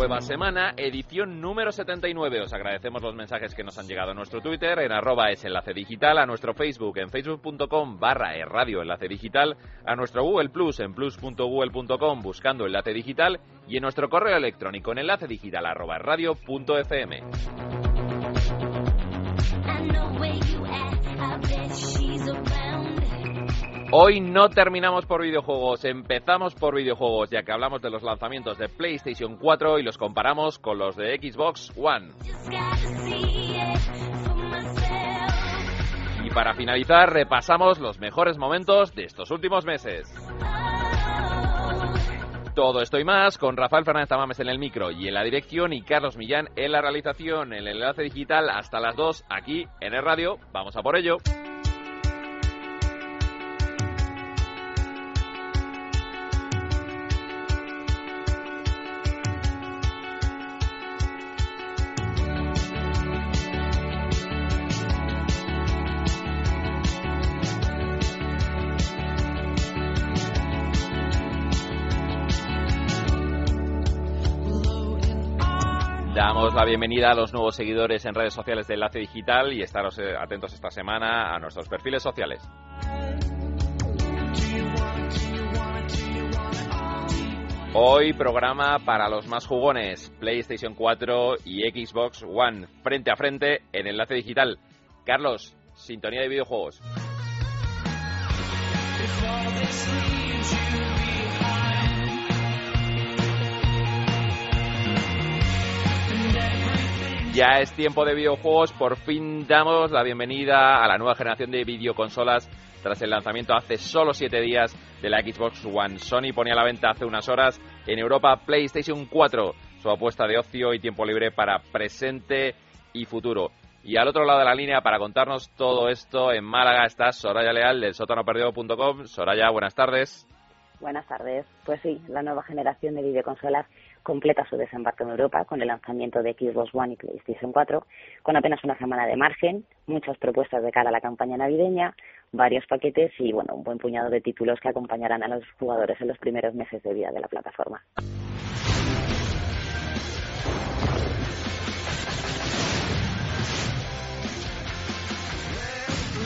Nueva semana, edición número 79. Os agradecemos los mensajes que nos han llegado a nuestro Twitter, en arroba es enlace digital, a nuestro Facebook, en facebook.com barra radio enlace digital, a nuestro Google Plus, en plus.google.com buscando enlace digital y en nuestro correo electrónico en enlace digital arroba radio Hoy no terminamos por videojuegos, empezamos por videojuegos, ya que hablamos de los lanzamientos de PlayStation 4 y los comparamos con los de Xbox One. Y para finalizar, repasamos los mejores momentos de estos últimos meses. Todo esto y más con Rafael Fernández Tamames en el micro y en la dirección y Carlos Millán en la realización, en el enlace digital hasta las 2 aquí en el radio. Vamos a por ello. La bienvenida a los nuevos seguidores en redes sociales de Enlace Digital y estaros eh, atentos esta semana a nuestros perfiles sociales. Hoy programa para los más jugones, PlayStation 4 y Xbox One, frente a frente en Enlace Digital. Carlos, sintonía de videojuegos. Ya es tiempo de videojuegos, por fin damos la bienvenida a la nueva generación de videoconsolas tras el lanzamiento hace solo siete días de la Xbox One. Sony ponía a la venta hace unas horas en Europa PlayStation 4, su apuesta de ocio y tiempo libre para presente y futuro. Y al otro lado de la línea, para contarnos todo esto, en Málaga está Soraya Leal del sótanoperdido.com. Soraya, buenas tardes. Buenas tardes. Pues sí, la nueva generación de videoconsolas completa su desembarco en Europa con el lanzamiento de Xbox One y PlayStation 4, con apenas una semana de margen, muchas propuestas de cara a la campaña navideña, varios paquetes y bueno, un buen puñado de títulos que acompañarán a los jugadores en los primeros meses de vida de la plataforma.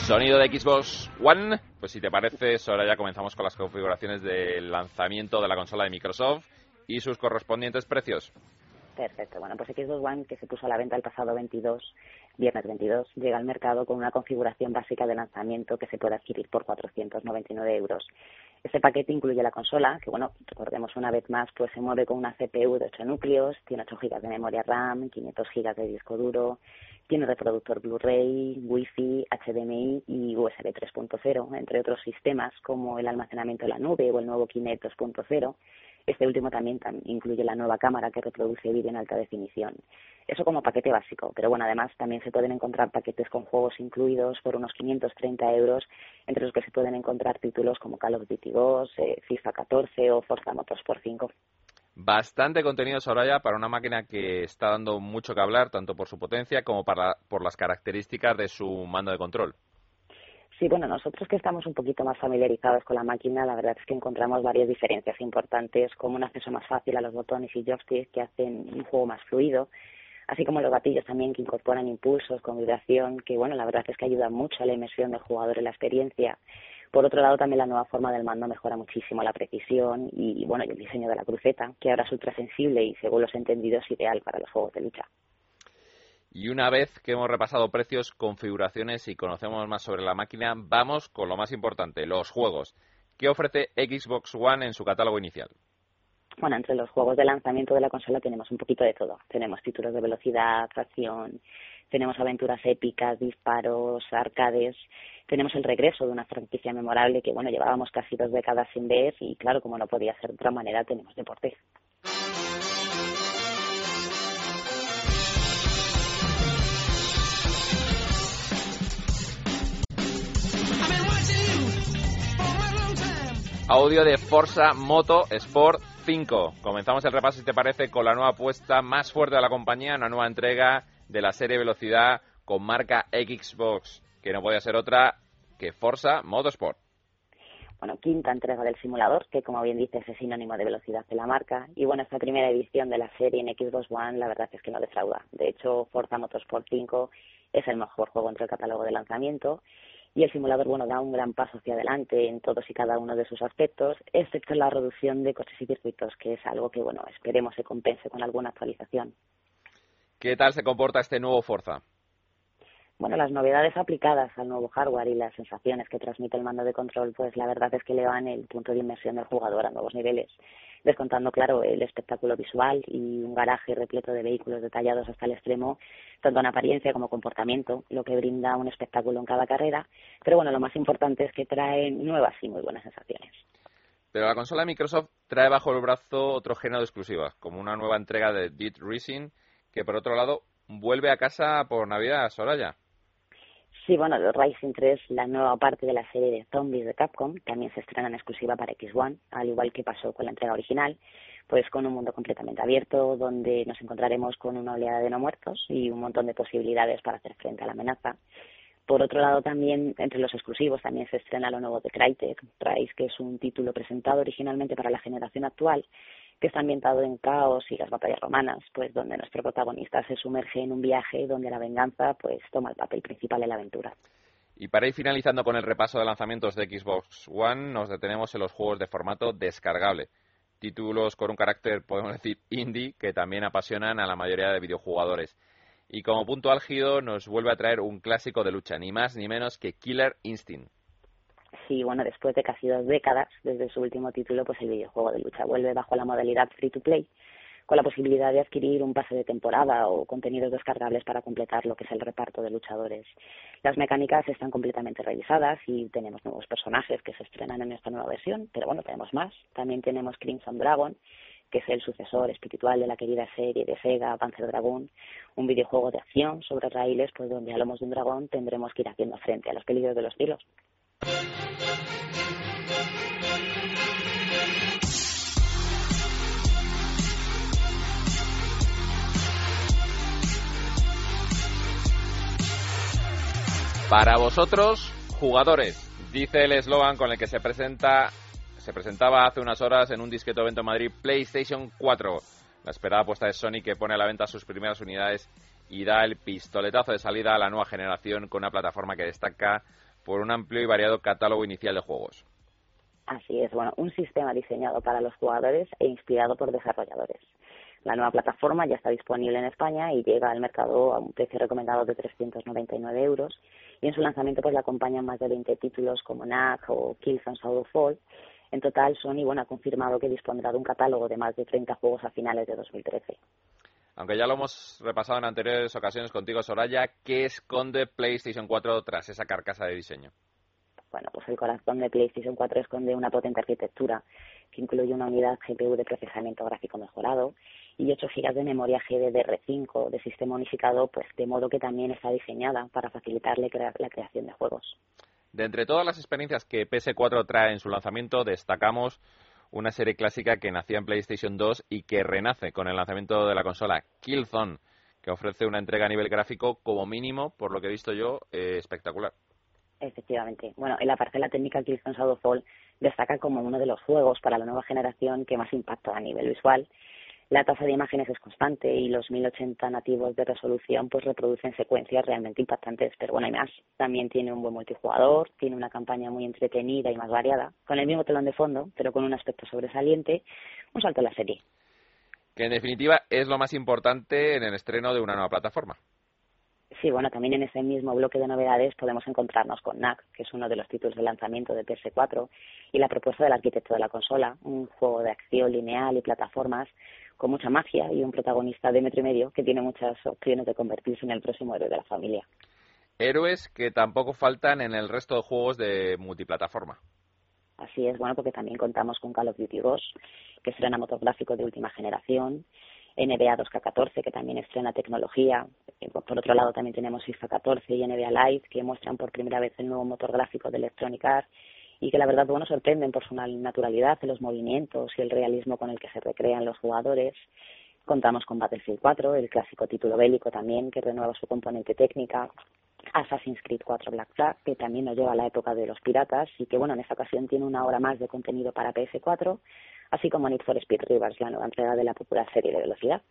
Sonido de Xbox One. Pues si te parece, ahora ya comenzamos con las configuraciones del lanzamiento de la consola de Microsoft y sus correspondientes precios. Perfecto. Bueno, pues Xbox One, que se puso a la venta el pasado 22, viernes 22, llega al mercado con una configuración básica de lanzamiento que se puede adquirir por 499 euros. Este paquete incluye la consola, que bueno, recordemos una vez más, pues se mueve con una CPU de 8 núcleos, tiene 8 GB de memoria RAM, 500 GB de disco duro, tiene reproductor Blu-ray, Wi-Fi, HDMI y USB 3.0, entre otros sistemas como el almacenamiento en la nube o el nuevo Kinect 2.0 este último también incluye la nueva cámara que reproduce vídeo en alta definición. Eso como paquete básico, pero bueno, además también se pueden encontrar paquetes con juegos incluidos por unos 530 euros, entre los que se pueden encontrar títulos como Call of Duty 2, eh, FIFA 14 o Forza Motorsport 5. Bastante contenido, Soraya, para una máquina que está dando mucho que hablar, tanto por su potencia como para, por las características de su mando de control. Sí, bueno, nosotros que estamos un poquito más familiarizados con la máquina, la verdad es que encontramos varias diferencias importantes, como un acceso más fácil a los botones y joysticks que hacen un juego más fluido, así como los gatillos también que incorporan impulsos con vibración, que bueno, la verdad es que ayudan mucho a la inmersión del jugador en la experiencia. Por otro lado, también la nueva forma del mando mejora muchísimo la precisión y, bueno, y el diseño de la cruceta, que ahora es ultra sensible y, según los entendidos, ideal para los juegos de lucha. Y una vez que hemos repasado precios, configuraciones y conocemos más sobre la máquina, vamos con lo más importante, los juegos. ¿Qué ofrece Xbox One en su catálogo inicial? Bueno, entre los juegos de lanzamiento de la consola tenemos un poquito de todo. Tenemos títulos de velocidad, acción, tenemos aventuras épicas, disparos, arcades, tenemos el regreso de una franquicia memorable que, bueno, llevábamos casi dos décadas sin ver y, claro, como no podía ser de otra manera, tenemos deportes. Audio de Forza Moto Sport 5. Comenzamos el repaso, si te parece, con la nueva apuesta más fuerte de la compañía, una nueva entrega de la serie Velocidad con marca Xbox, que no podía ser otra que Forza Motorsport. Bueno, quinta entrega del simulador, que como bien dices es sinónimo de velocidad de la marca. Y bueno, esta primera edición de la serie en Xbox One, la verdad es que no defrauda. De hecho, Forza Motorsport 5 es el mejor juego entre el catálogo de lanzamiento y el simulador bueno da un gran paso hacia adelante en todos y cada uno de sus aspectos, excepto la reducción de coches y circuitos, que es algo que bueno esperemos se compense con alguna actualización. ¿Qué tal se comporta este nuevo Forza? Bueno, las novedades aplicadas al nuevo hardware y las sensaciones que transmite el mando de control, pues la verdad es que elevan el punto de inmersión del jugador a nuevos niveles, descontando, claro, el espectáculo visual y un garaje repleto de vehículos detallados hasta el extremo, tanto en apariencia como comportamiento, lo que brinda un espectáculo en cada carrera. Pero bueno, lo más importante es que trae nuevas y muy buenas sensaciones. Pero la consola de Microsoft trae bajo el brazo otro género de exclusivas, como una nueva entrega de Dead Racing, que por otro lado vuelve a casa por Navidad, Soraya. Sí, bueno, The Rising 3, la nueva parte de la serie de zombies de Capcom, también se estrena en exclusiva para X1, al igual que pasó con la entrega original, pues con un mundo completamente abierto, donde nos encontraremos con una oleada de no muertos y un montón de posibilidades para hacer frente a la amenaza. Por otro lado, también entre los exclusivos también se estrena lo nuevo de Crytek, Rise, que es un título presentado originalmente para la generación actual que está ambientado en caos y las batallas romanas, pues donde nuestro protagonista se sumerge en un viaje donde la venganza pues toma el papel principal en la aventura. Y para ir finalizando con el repaso de lanzamientos de Xbox One, nos detenemos en los juegos de formato descargable. Títulos con un carácter, podemos decir, indie, que también apasionan a la mayoría de videojugadores. Y como punto álgido nos vuelve a traer un clásico de lucha, ni más ni menos que Killer Instinct sí, bueno, después de casi dos décadas desde su último título, pues el videojuego de lucha vuelve bajo la modalidad free to play, con la posibilidad de adquirir un pase de temporada o contenidos descargables para completar lo que es el reparto de luchadores. Las mecánicas están completamente revisadas y tenemos nuevos personajes que se estrenan en esta nueva versión, pero bueno, tenemos más. También tenemos Crimson Dragon, que es el sucesor espiritual de la querida serie de Sega Panzer Dragon, un videojuego de acción sobre raíles, pues donde a lomos de un dragón tendremos que ir haciendo frente a los peligros de los tiros. Para vosotros, jugadores, dice el eslogan con el que se presenta se presentaba hace unas horas en un disqueto evento en Madrid PlayStation 4. La esperada apuesta de Sony que pone a la venta sus primeras unidades y da el pistoletazo de salida a la nueva generación con una plataforma que destaca por un amplio y variado catálogo inicial de juegos. Así es, bueno, un sistema diseñado para los jugadores e inspirado por desarrolladores. La nueva plataforma ya está disponible en España y llega al mercado a un precio recomendado de 399 euros y en su lanzamiento pues la acompañan más de 20 títulos como Knack o Killzone Fall. En total, Sony bueno, ha confirmado que dispondrá de un catálogo de más de 30 juegos a finales de 2013. Aunque ya lo hemos repasado en anteriores ocasiones contigo, Soraya, ¿qué esconde PlayStation 4 tras esa carcasa de diseño? Bueno, pues el corazón de PlayStation 4 esconde una potente arquitectura que incluye una unidad GPU de procesamiento gráfico mejorado y 8 GB de memoria GDDR5 de sistema unificado, pues de modo que también está diseñada para facilitarle la creación de juegos. De entre todas las experiencias que PS4 trae en su lanzamiento, destacamos una serie clásica que nacía en PlayStation 2 y que renace con el lanzamiento de la consola Killzone, que ofrece una entrega a nivel gráfico como mínimo, por lo que he visto yo, eh, espectacular. Efectivamente. Bueno, en la parcela técnica Killzone Shadowfall destaca como uno de los juegos para la nueva generación que más impacta a nivel visual la tasa de imágenes es constante y los 1080 nativos de resolución pues reproducen secuencias realmente impactantes, pero bueno, hay más. También tiene un buen multijugador, tiene una campaña muy entretenida y más variada, con el mismo telón de fondo, pero con un aspecto sobresaliente, un salto a la serie. Que en definitiva es lo más importante en el estreno de una nueva plataforma. Sí, bueno, también en ese mismo bloque de novedades podemos encontrarnos con NAC, que es uno de los títulos de lanzamiento de PS4, y la propuesta del arquitecto de la consola, un juego de acción lineal y plataformas con mucha magia y un protagonista de metro y medio que tiene muchas opciones de convertirse en el próximo héroe de la familia. Héroes que tampoco faltan en el resto de juegos de multiplataforma. Así es, bueno, porque también contamos con Call of Duty 2, que estrena motográfico de última generación, NBA 2K14, que también estrena tecnología. Eh, por otro lado, también tenemos FIFA 14 y NBA Live, que muestran por primera vez el nuevo motor gráfico de Electronic Arts y que la verdad, bueno, sorprenden por su naturalidad en los movimientos y el realismo con el que se recrean los jugadores. Contamos con Battlefield 4, el clásico título bélico también, que renueva su componente técnica. Assassin's Creed 4 Black Flag, que también nos lleva a la época de los piratas y que, bueno, en esta ocasión tiene una hora más de contenido para PS4, así como Need for Speed Rivers, la nueva entrega de la popular serie de velocidad.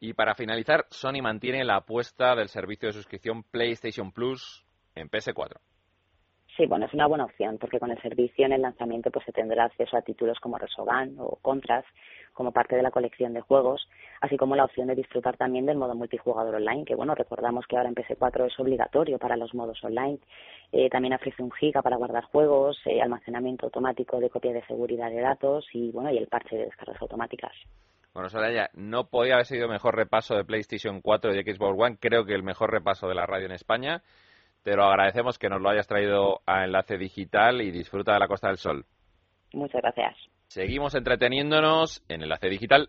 Y para finalizar, Sony mantiene la apuesta del servicio de suscripción PlayStation Plus en PS4. Sí, bueno, es una buena opción porque con el servicio en el lanzamiento pues se tendrá acceso a títulos como Resogun o Contras como parte de la colección de juegos, así como la opción de disfrutar también del modo multijugador online, que bueno, recordamos que ahora en PS4 es obligatorio para los modos online. Eh, también ofrece un giga para guardar juegos, eh, almacenamiento automático de copia de seguridad de datos y bueno, y el parche de descargas automáticas. Bueno, Soraya, no podía haber sido mejor repaso de PlayStation 4 y Xbox One, creo que el mejor repaso de la radio en España. Te lo agradecemos que nos lo hayas traído a Enlace Digital y disfruta de la Costa del Sol. Muchas gracias. Seguimos entreteniéndonos en Enlace Digital.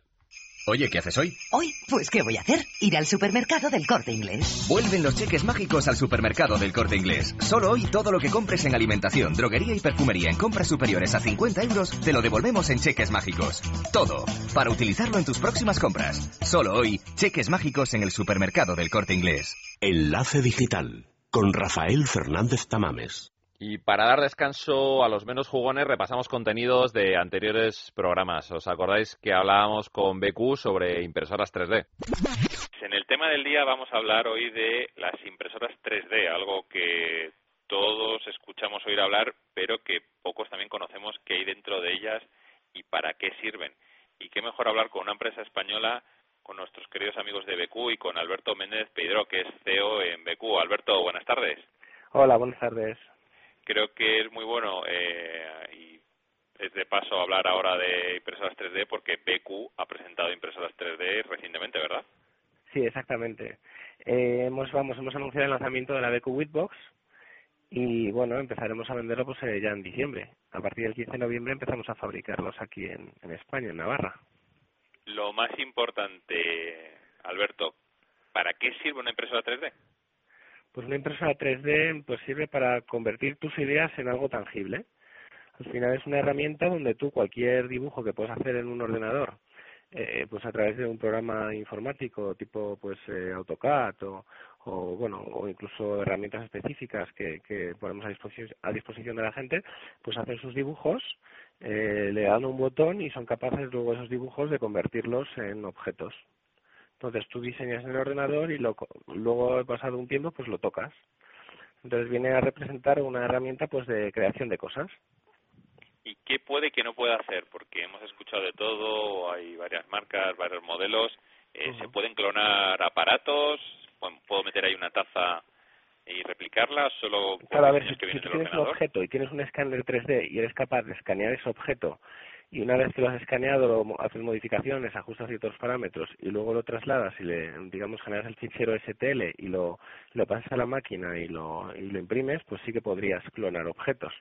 Oye, ¿qué haces hoy? Hoy, pues ¿qué voy a hacer? Ir al supermercado del corte inglés. Vuelven los cheques mágicos al supermercado del corte inglés. Solo hoy todo lo que compres en alimentación, droguería y perfumería en compras superiores a 50 euros te lo devolvemos en cheques mágicos. Todo, para utilizarlo en tus próximas compras. Solo hoy, cheques mágicos en el supermercado del corte inglés. Enlace Digital con Rafael Fernández Tamames. Y para dar descanso a los menos jugones, repasamos contenidos de anteriores programas. ¿Os acordáis que hablábamos con BQ sobre impresoras 3D? En el tema del día vamos a hablar hoy de las impresoras 3D, algo que todos escuchamos oír hablar, pero que pocos también conocemos qué hay dentro de ellas y para qué sirven. Y qué mejor hablar con una empresa española con nuestros queridos amigos de BQ y con Alberto Méndez Pedro, que es CEO en BQ. Alberto, buenas tardes. Hola, buenas tardes. Creo que es muy bueno eh, y es de paso hablar ahora de impresoras 3D porque BQ ha presentado impresoras 3D recientemente, ¿verdad? Sí, exactamente. Eh, hemos, vamos, hemos anunciado el lanzamiento de la BQ Whitbox y bueno, empezaremos a venderlo pues eh, ya en diciembre. A partir del 15 de noviembre empezamos a fabricarlos aquí en España, en Navarra lo más importante, Alberto, ¿para qué sirve una impresora 3D? Pues una impresora 3D pues sirve para convertir tus ideas en algo tangible. Al final es una herramienta donde tú cualquier dibujo que puedes hacer en un ordenador, eh, pues a través de un programa informático tipo pues eh, AutoCAD o, o bueno o incluso herramientas específicas que, que ponemos a disposición, a disposición de la gente, pues hacer sus dibujos eh, le dan un botón y son capaces luego esos dibujos de convertirlos en objetos. Entonces tú diseñas en el ordenador y lo, luego, pasado un tiempo, pues lo tocas. Entonces viene a representar una herramienta pues de creación de cosas. ¿Y qué puede que no pueda hacer? Porque hemos escuchado de todo, hay varias marcas, varios modelos. Eh, ¿Se pueden clonar aparatos? ¿Puedo meter ahí una taza y replicarla solo claro, a ver, si, tú tienes un objeto y tienes un escáner 3D y eres capaz de escanear ese objeto y una vez que lo has escaneado lo haces modificaciones, ajustas ciertos parámetros y luego lo trasladas y le, digamos, generas el fichero STL y lo, lo pasas a la máquina y lo, y lo imprimes, pues sí que podrías clonar objetos.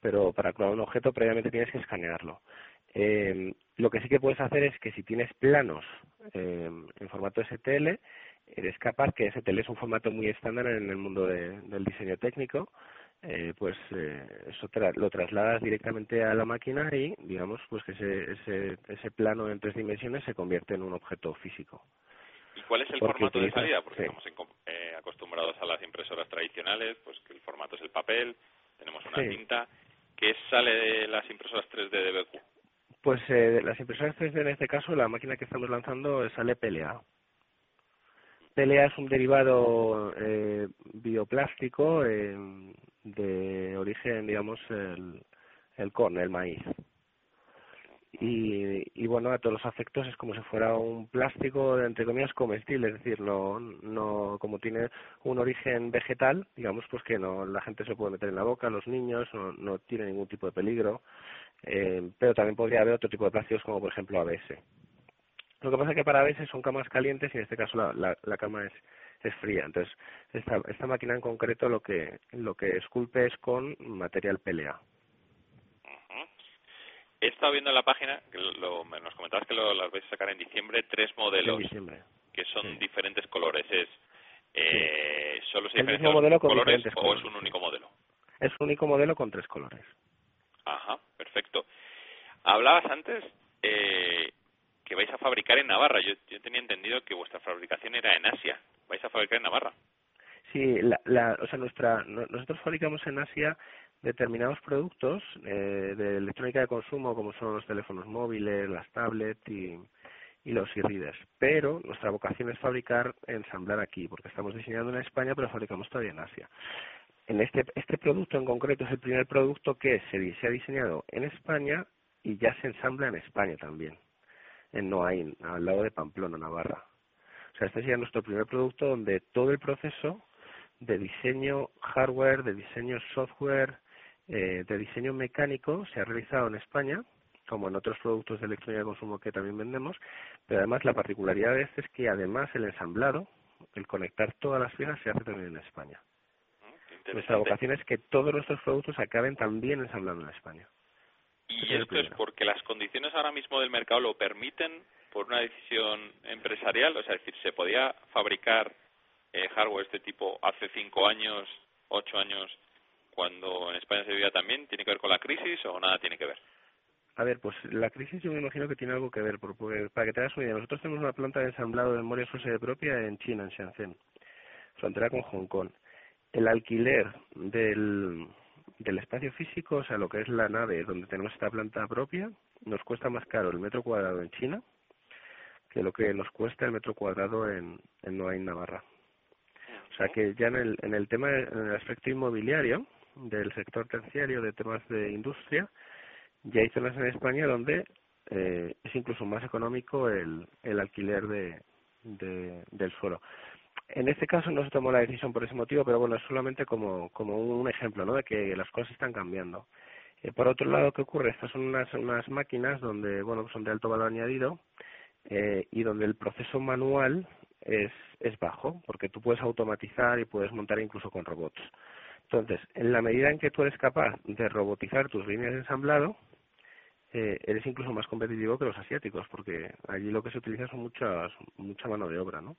Pero para clonar un objeto previamente tienes que escanearlo. Eh, lo que sí que puedes hacer es que si tienes planos eh, en formato STL, eres capaz, que STL es un formato muy estándar en el mundo del diseño técnico, eh, pues eh, eso lo trasladas directamente a la máquina y digamos pues que ese, ese, ese plano en tres dimensiones se convierte en un objeto físico. ¿Y cuál es el formato de salida? Porque estamos eh, acostumbrados a las impresoras tradicionales, pues que el formato es el papel, tenemos una tinta. ¿Qué sale de las impresoras 3D de BQ? Pues eh, las impresoras 3D en este caso, la máquina que estamos lanzando sale PLA. PLA es un derivado eh, bioplástico eh, de origen, digamos, el, el corn, el maíz. Y, y, bueno, a todos los afectos es como si fuera un plástico, entre comillas, comestible, es decir, no, no, como tiene un origen vegetal, digamos, pues que no, la gente se puede meter en la boca, los niños, no, no tiene ningún tipo de peligro, eh, pero también podría haber otro tipo de plásticos como por ejemplo ABS. Lo que pasa es que para veces son camas calientes y en este caso la, la, cama es, es fría. Entonces, esta, esta máquina en concreto lo que, lo que esculpe es con material PLA. He estado viendo en la página, que lo, nos comentabas que lo, las vais a sacar en diciembre, tres modelos que son diferentes colores. ¿Es eh, solo se diferentes modelo colores o es un único modelo? Es un único modelo con tres colores. Ajá, perfecto. Hablabas antes eh, que vais a fabricar en Navarra. Yo, yo tenía entendido que vuestra fabricación era en Asia. ¿Vais a fabricar en Navarra? Sí, la, la, o sea, nuestra, nosotros fabricamos en Asia determinados productos eh, de electrónica de consumo como son los teléfonos móviles, las tablets y, los e-readers. Pero nuestra vocación es fabricar, ensamblar aquí, porque estamos diseñando en España, pero fabricamos todavía en Asia. En este, este producto en concreto es el primer producto que se, se ha diseñado en España y ya se ensambla en España también, en Noain, al lado de Pamplona, Navarra. O sea, este sería nuestro primer producto donde todo el proceso de diseño hardware, de diseño software, eh, de diseño mecánico se ha realizado en España, como en otros productos de electrónica de consumo que también vendemos, pero además la particularidad de este es que además el ensamblado, el conectar todas las piezas se hace también en España. Mm, Nuestra vocación es que todos nuestros productos acaben también ensamblando en España. Y esto es porque las condiciones ahora mismo del mercado lo permiten por una decisión empresarial, o sea, es decir, se podía fabricar eh, hardware de este tipo hace cinco años, ocho años, cuando en España se vivía también, ¿tiene que ver con la crisis o nada tiene que ver? A ver, pues la crisis yo me imagino que tiene algo que ver, porque, para que te hagas una idea, nosotros tenemos una planta de ensamblado de memoria su propia en China, en Shenzhen, frontera con Hong Kong. El alquiler del, del espacio físico, o sea, lo que es la nave donde tenemos esta planta propia, nos cuesta más caro el metro cuadrado en China que lo que nos cuesta el metro cuadrado en, en Navarra. O sea que ya en el, en el tema, en el aspecto inmobiliario del sector terciario de temas de industria, ya hay zonas en España donde eh, es incluso más económico el, el alquiler de, del suelo. En este caso no se tomó la decisión por ese motivo, pero bueno, es solamente como, como un ejemplo ¿no? de que las cosas están cambiando. Eh, por otro lado, ¿qué ocurre? Estas son unas, unas máquinas donde, bueno, son de alto valor añadido eh, y donde el proceso manual es, es bajo, porque tú puedes automatizar y puedes montar incluso con robots. Entonces, en la medida en que tú eres capaz de robotizar tus líneas de ensamblado, eh, eres incluso más competitivo que los asiáticos, porque allí lo que se utiliza son muchas, mucha mano de obra, ¿no?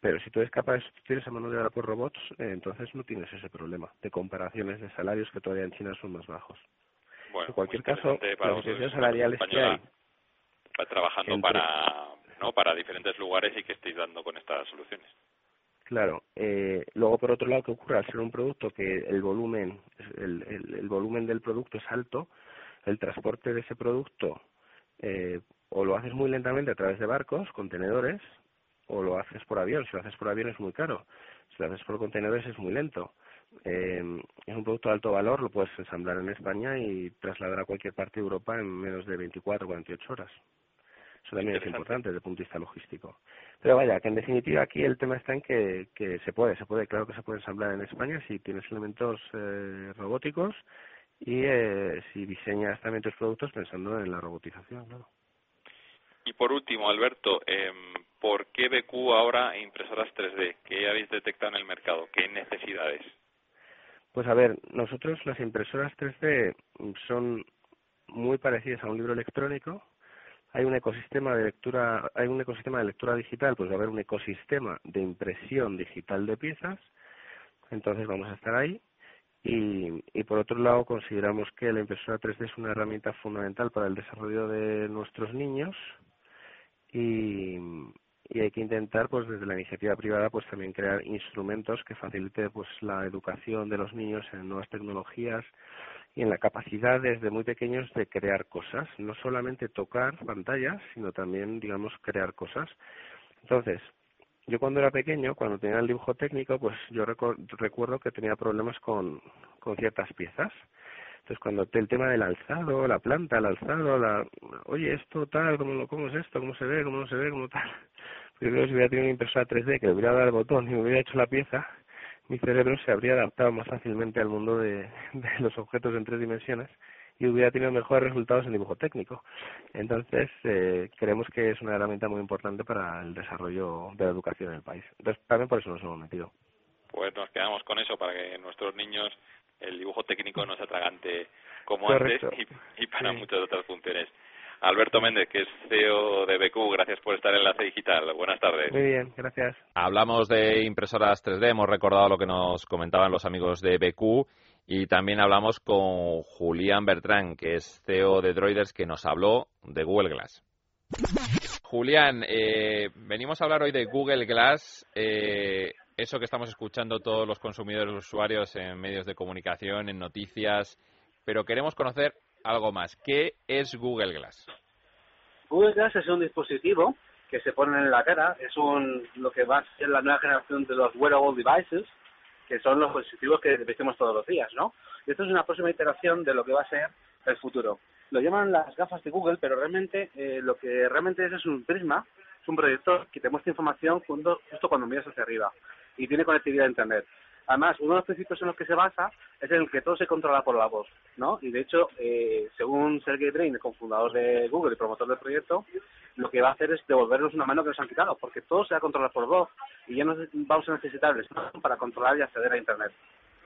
Pero si tú eres capaz de sustituir esa mano de obra por robots, eh, entonces no tienes ese problema de comparaciones de salarios que todavía en China son más bajos. Bueno, en cualquier caso, las diferencias salariales que hay... trabajando para ¿no? para diferentes lugares y que estéis dando con estas soluciones. Claro. Eh, luego, por otro lado, ¿qué ocurre? Al ser un producto que el volumen, el, el, volumen del producto es alto, el transporte de ese producto eh, o lo haces muy lentamente a través de barcos, contenedores, o lo haces por avión. Si lo haces por avión es muy caro. Si lo haces por contenedores es muy lento. Eh, es un producto de alto valor, lo puedes ensamblar en España y trasladar a cualquier parte de Europa en menos de 24 o 48 horas. Eso también es importante desde el punto de vista logístico. Pero vaya, que en definitiva aquí el tema está en que, que se puede, se puede, claro que se puede ensamblar en España si tienes elementos eh, robóticos y eh, si diseñas también tus productos pensando en la robotización, claro. Y por último, Alberto, eh, ¿por qué BQ ahora impresoras 3D? ¿Qué habéis detectado en el mercado? ¿Qué necesidades? Pues a ver, nosotros las impresoras 3D son muy parecidas a un libro electrónico, hay un ecosistema de lectura, hay un ecosistema de lectura digital, pues va a haber un ecosistema de impresión digital de piezas, entonces vamos a estar ahí. Y, y por otro lado, consideramos que la impresora 3D es una herramienta fundamental para el desarrollo de nuestros niños y, y hay que intentar, pues desde la iniciativa privada, pues también crear instrumentos que facilite pues la educación de los niños en nuevas tecnologías y en la capacidad desde muy pequeños de crear cosas, no solamente tocar pantallas, sino también, digamos, crear cosas. Entonces, yo cuando era pequeño, cuando tenía el dibujo técnico, pues yo recuerdo que tenía problemas con, con ciertas piezas. Entonces, cuando el tema del alzado, la planta, el alzado, la, oye, esto tal, ¿cómo, cómo es esto? ¿Cómo se ve? ¿Cómo no se ve? ¿Cómo tal? Yo creo que si hubiera tenido una impresora 3D que le hubiera dado el botón y me hubiera hecho la pieza, mi cerebro se habría adaptado más fácilmente al mundo de, los objetos en tres dimensiones y hubiera tenido mejores resultados en dibujo técnico. Entonces, eh, creemos que es una herramienta muy importante para el desarrollo de la educación en el país. Entonces, también por eso nos hemos metido. Pues nos quedamos con eso para que nuestros niños el dibujo técnico no se atragante como antes y, para muchas otras funciones. Alberto Méndez, que es CEO de BQ, gracias por estar en Enlace Digital. Buenas tardes. Muy bien, gracias. Hablamos de impresoras 3D, hemos recordado lo que nos comentaban los amigos de BQ Y también hablamos con Julián Bertrán, que es CEO de Droiders, que nos habló de Google Glass. Julián, eh, venimos a hablar hoy de Google Glass, eh, eso que estamos escuchando todos los consumidores usuarios en medios de comunicación, en noticias, pero queremos conocer algo más. ¿Qué es Google Glass? Google Glass es un dispositivo que se pone en la cara, es un lo que va a ser la nueva generación de los wearable devices, que son los dispositivos que vestimos todos los días, ¿no? Y esto es una próxima iteración de lo que va a ser el futuro lo llaman las gafas de Google, pero realmente eh, lo que realmente es es un prisma, es un proyector que te muestra información justo, justo cuando miras hacia arriba y tiene conectividad a Internet. Además, uno de los principios en los que se basa es en que todo se controla por la voz, ¿no? Y de hecho, eh, según Sergey Brin, el cofundador de Google y promotor del proyecto, lo que va a hacer es devolvernos una mano que nos han quitado, porque todo se va a controlar por voz y ya no vamos a necesitar el smartphone para controlar y acceder a Internet.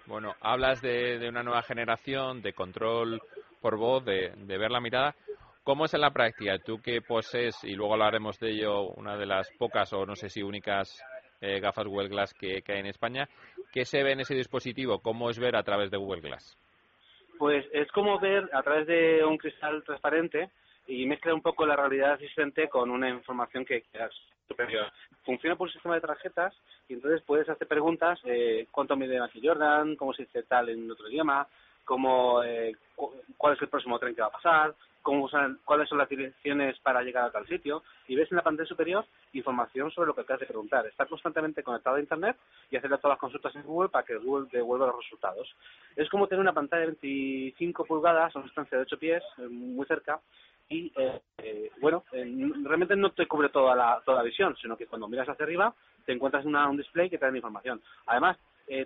Bueno, hablas de, de una nueva generación, de control por voz, de, ver la mirada. ¿Cómo es en la práctica? Tú que posees, y luego hablaremos de ello, una de las pocas o no sé si únicas eh, gafas Google Glass que, hay en España, ¿qué se ve en ese dispositivo? ¿Cómo es ver a través de Google Glass? Pues es como ver a través de un cristal transparente y mezcla un poco la realidad existente con una información que es superior. Funciona por un sistema de tarjetas y entonces puedes hacer preguntas, eh, cuánto mide Michael Jordan, cómo se dice tal en otro idioma, cómo, eh, cuál es el próximo tren que va a pasar, cómo cuáles son las direcciones para llegar a tal sitio y ves en la pantalla superior información sobre lo que acabas de preguntar. Está constantemente conectado a Internet y hacerle todas las consultas en Google para que Google devuelva los resultados. Es como tener una pantalla de 25 pulgadas a una distancia de 8 pies, eh, muy cerca, y eh, bueno, realmente no te cubre toda la, toda la visión, sino que cuando miras hacia arriba te encuentras una, un display que te da información. Además,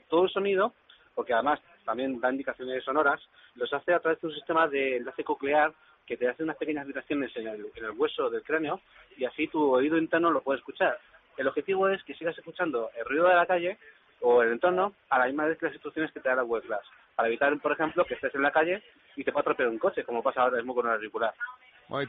todo el sonido porque además también da indicaciones sonoras, los hace a través de un sistema de enlace coclear que te hace unas pequeñas vibraciones en el, en el hueso del cráneo y así tu oído interno lo puede escuchar. El objetivo es que sigas escuchando el ruido de la calle o el entorno a la misma vez que las instrucciones que te da la web class, para evitar, por ejemplo, que estés en la calle y te pueda atropellar un coche, como pasa ahora mismo con el auricular.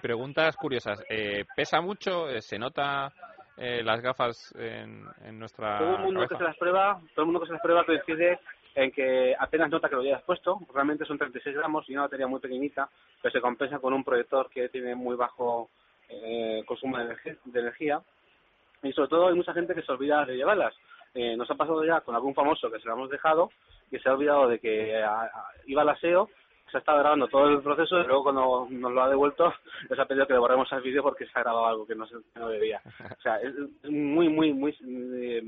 Preguntas curiosas. Eh, ¿Pesa mucho? Eh, ¿Se nota eh, las gafas en, en nuestra todo el mundo que se las prueba todo el mundo que se las prueba coincide en que apenas nota que lo hayas puesto, realmente son 36 gramos y una batería muy pequeñita, pero se compensa con un proyector que tiene muy bajo eh, consumo de, energía y sobre todo hay mucha gente que se olvida de llevarlas. Eh, nos ha pasado ya con algún famoso que se lo hemos dejado y se ha olvidado de que iba al aseo, se ha estado grabando todo el proceso y luego cuando nos lo ha devuelto nos ha pedido que le borremos el vídeo porque se ha grabado algo que no, se, no debía. O sea, es muy, muy, muy... Eh,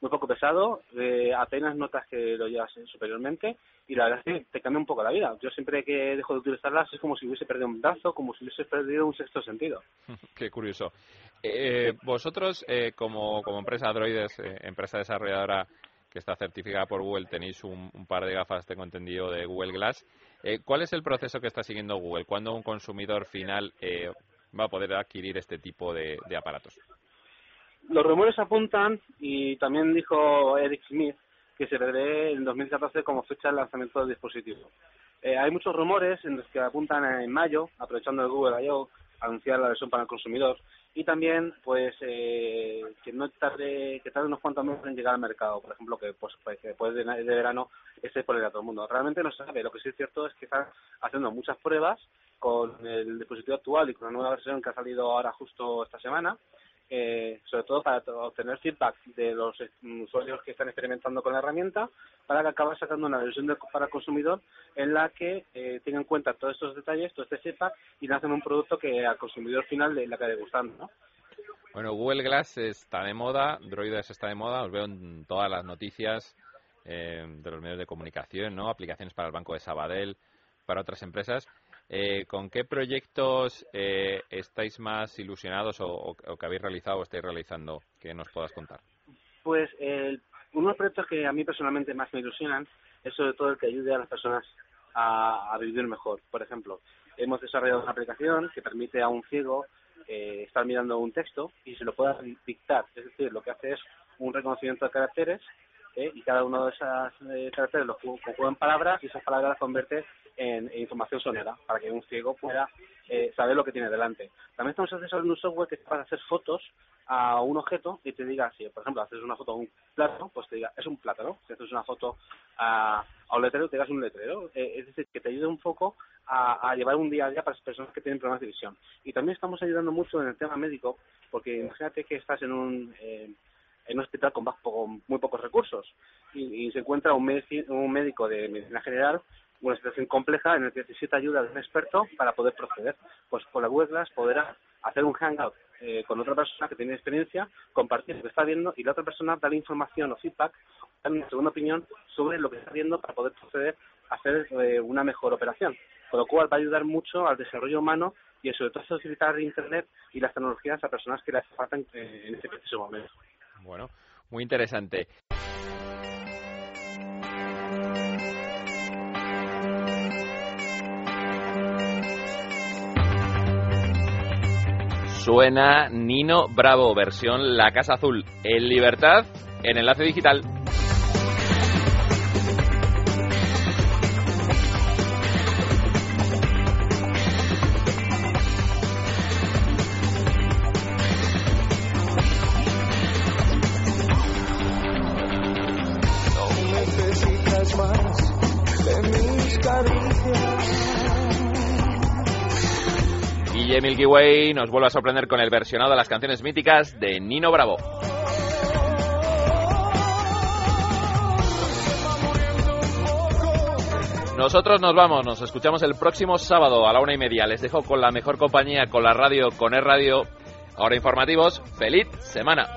muy poco pesado, eh, apenas notas que lo llevas superiormente y la verdad es que te cambia un poco la vida. Yo siempre que dejo de utilizarlas es como si hubiese perdido un brazo, como si hubiese perdido un sexto sentido. Qué curioso. Eh, vosotros, eh, como, como empresa Androides, eh, empresa desarrolladora que está certificada por Google, tenéis un, par de gafas, tengo entendido, de Google Glass. ¿Cuál es el proceso que está siguiendo Google? ¿Cuándo un consumidor final va a poder adquirir este tipo de aparatos? Los rumores apuntan, y también dijo Eric Smith, que se prevé en 2014 como fecha de lanzamiento del dispositivo. Eh, hay muchos rumores en los que apuntan en mayo, aprovechando el Google I.O., anunciar la versión para el consumidor y también pues eh, que no tarde que tarde unos cuantos meses en llegar al mercado por ejemplo que pues, pues que después de, verano esté por a todo el mundo realmente no se sabe lo que sí es cierto es que están haciendo muchas pruebas con el dispositivo actual y con la nueva versión que ha salido ahora justo esta semana eh, sobre todo para obtener feedback de los usuarios que están experimentando con la herramienta, para que acabe sacando una versión para el consumidor en la que eh, tenga en cuenta todos estos detalles, todo este feedback y lancen un producto que al consumidor final le, le acabe gustando. ¿no? Bueno, Google Glass está de moda, Droides está de moda, os veo en todas las noticias eh, de los medios de comunicación, ¿no? Aplicaciones para el Banco de Sabadell, para otras empresas. Eh, ¿Con qué proyectos eh, estáis más ilusionados o, que habéis realizado o estáis realizando que nos puedas contar? Pues eh, uno de los proyectos que a mí personalmente más me ilusionan es sobre todo el que ayude a las personas a, vivir mejor. Por ejemplo, hemos desarrollado una aplicación que permite a un ciego eh, estar mirando un texto y se lo pueda dictar. Es decir, lo que hace es un reconocimiento de caracteres y cada uno de esos caracteres los conjuga en palabras y esas palabras las convierte en, información sonora para que un ciego pueda eh, saber lo que tiene delante. También estamos desarrollando un software que es para hacer fotos a un objeto y te diga, si por ejemplo haces una foto a un plátano, pues te diga, es un plátano. Si haces una foto a, un letrero, te digas un letrero. Eh, es decir, que te ayude un poco a, llevar un día a día para las personas que tienen problemas de visión. Y también estamos ayudando mucho en el tema médico, porque imagínate que estás en un, eh, en un hospital con, muy pocos recursos y, se encuentra un, un médico de medicina general una situación compleja en la que necesita ayuda de un experto para poder proceder. Pues con la Google Glass podrá hacer un hangout eh, con otra persona que tiene experiencia, compartir lo que está viendo y la otra persona darle información o feedback, darle una segunda opinión sobre lo que está viendo para poder proceder a hacer eh, una mejor operación. Con lo cual va a ayudar mucho al desarrollo humano y sobre todo facilitar Internet y las tecnologías a personas que les faltan en este preciso momento. Bueno, muy interesante. Suena Nino Bravo, versión La Casa Azul, en libertad, en enlace digital. Milky Way nos vuelve a sorprender con el versionado de las canciones míticas de Nino Bravo. Nosotros nos vamos, nos escuchamos el próximo sábado a la una y media. Les dejo con la mejor compañía, con la radio, con el radio. Ahora informativos, feliz semana.